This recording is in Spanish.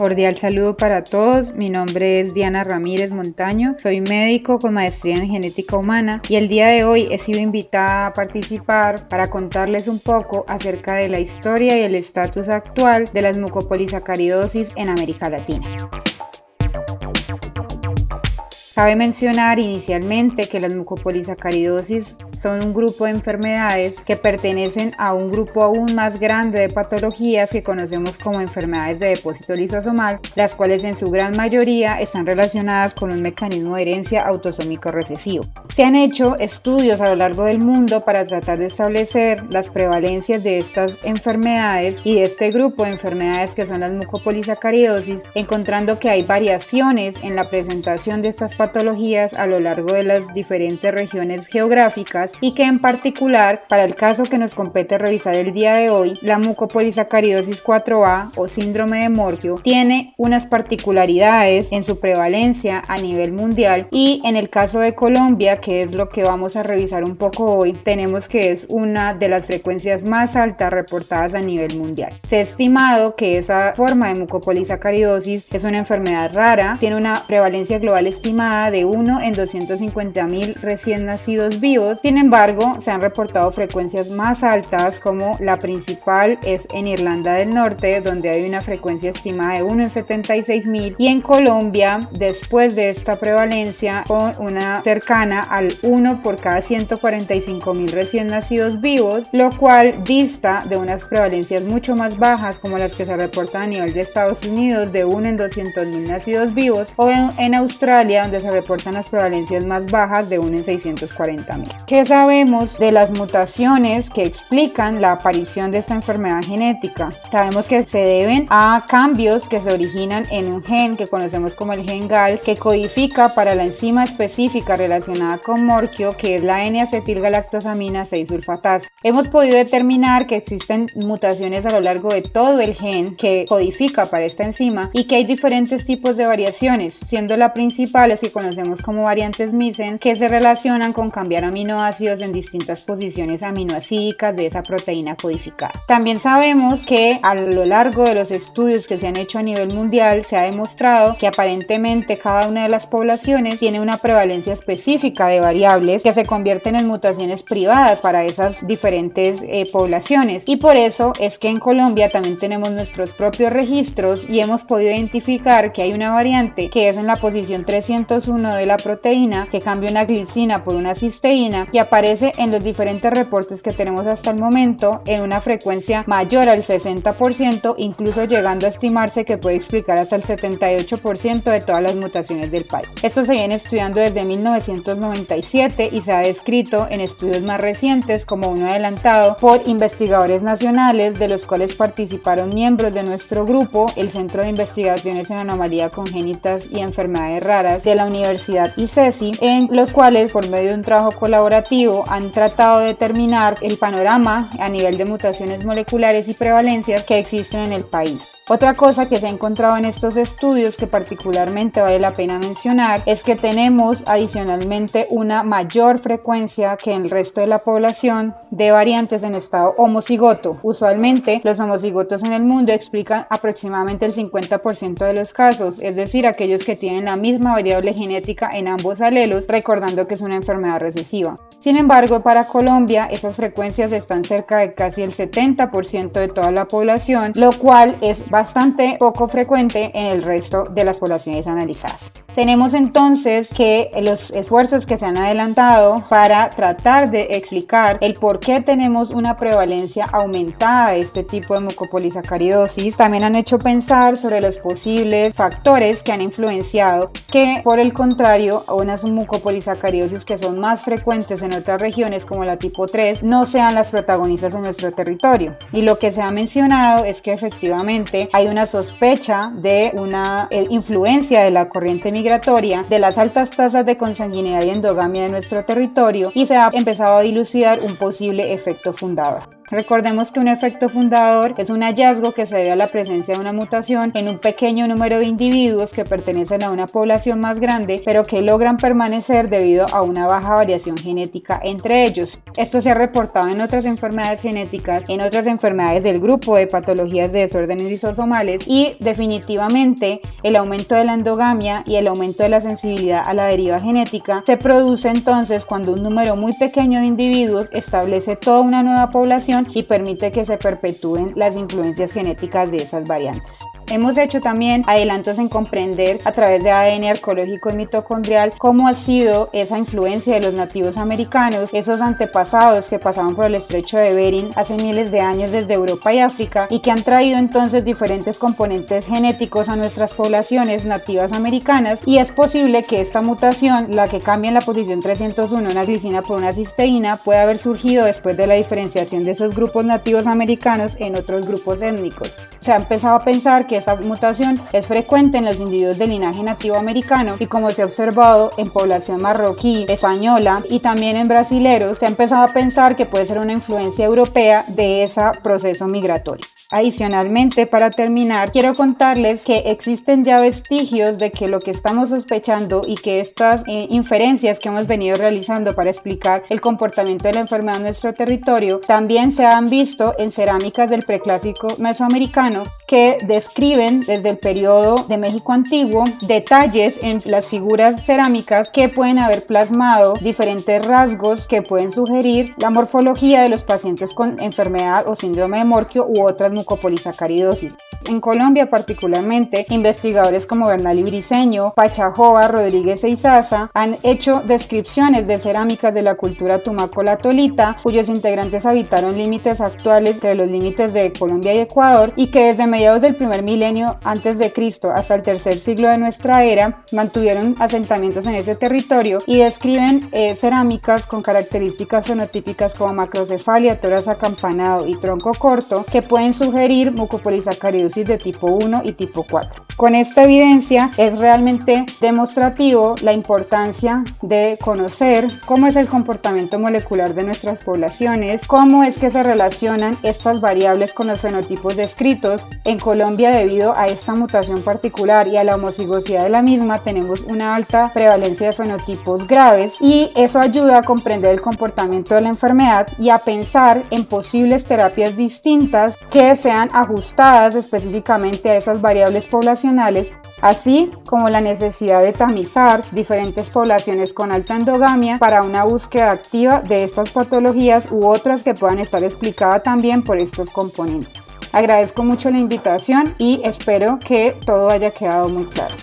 Cordial saludo para todos, mi nombre es Diana Ramírez Montaño, soy médico con maestría en genética humana y el día de hoy he sido invitada a participar para contarles un poco acerca de la historia y el estatus actual de las mucopolisacaridosis en América Latina. Cabe mencionar inicialmente que las mucopolisacaridosis son un grupo de enfermedades que pertenecen a un grupo aún más grande de patologías que conocemos como enfermedades de depósito lisosomal, las cuales en su gran mayoría están relacionadas con un mecanismo de herencia autosómico recesivo. Se han hecho estudios a lo largo del mundo para tratar de establecer las prevalencias de estas enfermedades y de este grupo de enfermedades que son las mucopolisacaridosis, encontrando que hay variaciones en la presentación de estas patologías a lo largo de las diferentes regiones geográficas y que en particular para el caso que nos compete revisar el día de hoy, la mucopolisacaridosis 4A o síndrome de Morquio tiene unas particularidades en su prevalencia a nivel mundial y en el caso de Colombia, que es lo que vamos a revisar un poco hoy, tenemos que es una de las frecuencias más altas reportadas a nivel mundial. Se ha estimado que esa forma de mucopolisacaridosis es una enfermedad rara, tiene una prevalencia global estimada de 1 en 250 mil recién nacidos vivos. Sin embargo, se han reportado frecuencias más altas como la principal es en Irlanda del Norte, donde hay una frecuencia estimada de 1 en 76 mil y en Colombia, después de esta prevalencia, con una cercana al 1 por cada 145 mil recién nacidos vivos, lo cual dista de unas prevalencias mucho más bajas como las que se reportan a nivel de Estados Unidos de 1 en 200 mil nacidos vivos o en Australia donde se reportan las prevalencias más bajas de 1 en 640 mil. ¿Qué sabemos de las mutaciones que explican la aparición de esta enfermedad genética? Sabemos que se deben a cambios que se originan en un gen que conocemos como el gen GALS que codifica para la enzima específica relacionada con morquio que es la N-acetilgalactosamina 6-sulfatasa. Hemos podido determinar que existen mutaciones a lo largo de todo el gen que codifica para esta enzima y que hay diferentes tipos de variaciones, siendo la principal es que conocemos como variantes Misen, que se relacionan con cambiar aminoácidos en distintas posiciones aminoácidicas de esa proteína codificada. También sabemos que a lo largo de los estudios que se han hecho a nivel mundial se ha demostrado que aparentemente cada una de las poblaciones tiene una prevalencia específica de variables que se convierten en mutaciones privadas para esas diferentes eh, poblaciones y por eso es que en Colombia también tenemos nuestros propios registros y hemos podido identificar que hay una variante que es en la posición 300 uno de la proteína que cambia una glicina por una cisteína aparece en los diferentes reportes que tenemos hasta el momento en una frecuencia mayor al 60%, incluso llegando a estimarse que puede explicar hasta el 78% de todas las mutaciones del país. Esto se viene estudiando desde 1997 y se ha descrito en estudios más recientes como uno adelantado por investigadores nacionales de los cuales participaron miembros de nuestro grupo, el Centro de Investigaciones en Anomalía Congénitas y Enfermedades Raras de la Universidad ICESI, en los cuales por medio de un trabajo colaborativo han tratado de determinar el panorama a nivel de mutaciones moleculares y prevalencias que existen en el país. Otra cosa que se ha encontrado en estos estudios que particularmente vale la pena mencionar es que tenemos adicionalmente una mayor frecuencia que en el resto de la población de variantes en estado homocigoto. Usualmente los homocigotos en el mundo explican aproximadamente el 50% de los casos, es decir, aquellos que tienen la misma variable genética en ambos alelos, recordando que es una enfermedad recesiva. Sin embargo, para Colombia esas frecuencias están cerca de casi el 70% de toda la población, lo cual es bastante poco frecuente en el resto de las poblaciones analizadas. Tenemos entonces que los esfuerzos que se han adelantado para tratar de explicar el por qué tenemos una prevalencia aumentada de este tipo de mucopolisacaridosis también han hecho pensar sobre los posibles factores que han influenciado que por el contrario unas mucopolisacaridosis que son más frecuentes en otras regiones como la tipo 3 no sean las protagonistas en nuestro territorio. Y lo que se ha mencionado es que efectivamente hay una sospecha de una eh, influencia de la corriente migratoria, de las altas tasas de consanguinidad y endogamia de nuestro territorio y se ha empezado a dilucidar un posible efecto fundador. Recordemos que un efecto fundador es un hallazgo que se debe a la presencia de una mutación en un pequeño número de individuos que pertenecen a una población más grande, pero que logran permanecer debido a una baja variación genética entre ellos. Esto se ha reportado en otras enfermedades genéticas, en otras enfermedades del grupo de patologías de desórdenes lisosomales y definitivamente el aumento de la endogamia y el aumento de la sensibilidad a la deriva genética se produce entonces cuando un número muy pequeño de individuos establece toda una nueva población y permite que se perpetúen las influencias genéticas de esas variantes. Hemos hecho también adelantos en comprender a través de ADN arqueológico y mitocondrial cómo ha sido esa influencia de los nativos americanos, esos antepasados que pasaban por el estrecho de Bering hace miles de años desde Europa y África y que han traído entonces diferentes componentes genéticos a nuestras poblaciones nativas americanas y es posible que esta mutación, la que cambia en la posición 301 una glicina por una cisteína, pueda haber surgido después de la diferenciación de esos grupos nativos americanos en otros grupos étnicos. Se ha empezado a pensar que esta mutación es frecuente en los individuos de linaje nativo americano y como se ha observado en población marroquí, española y también en brasileros, se ha empezado a pensar que puede ser una influencia europea de ese proceso migratorio. Adicionalmente, para terminar, quiero contarles que existen ya vestigios de que lo que estamos sospechando y que estas eh, inferencias que hemos venido realizando para explicar el comportamiento de la enfermedad en nuestro territorio también se han visto en cerámicas del preclásico mesoamericano que describen desde el periodo de México antiguo detalles en las figuras cerámicas que pueden haber plasmado diferentes rasgos que pueden sugerir la morfología de los pacientes con enfermedad o síndrome de Morquio u otras mucopolisacaridosis. En Colombia particularmente, investigadores como Bernal y Briceño, Pachajova, Rodríguez e Izaza han hecho descripciones de cerámicas de la cultura tumaco-latolita, cuyos integrantes habitaron límites actuales entre los límites de Colombia y Ecuador y que desde mediados del primer milenio antes de Cristo hasta el tercer siglo de nuestra era mantuvieron asentamientos en ese territorio y describen eh, cerámicas con características fenotípicas como macrocefalia, toras acampanado y tronco corto que pueden sugerir mucopolisacaridosis de tipo 1 y tipo 4. Con esta evidencia es realmente demostrativo la importancia de conocer cómo es el comportamiento molecular de nuestras poblaciones, cómo es que se relacionan estas variables con los fenotipos descritos. En Colombia, debido a esta mutación particular y a la homocigosidad de la misma, tenemos una alta prevalencia de fenotipos graves y eso ayuda a comprender el comportamiento de la enfermedad y a pensar en posibles terapias distintas que sean ajustadas específicamente a esas variables poblacionales, así como la necesidad de tamizar diferentes poblaciones con alta endogamia para una búsqueda activa de estas patologías u otras que puedan estar explicadas también por estos componentes. Agradezco mucho la invitación y espero que todo haya quedado muy claro.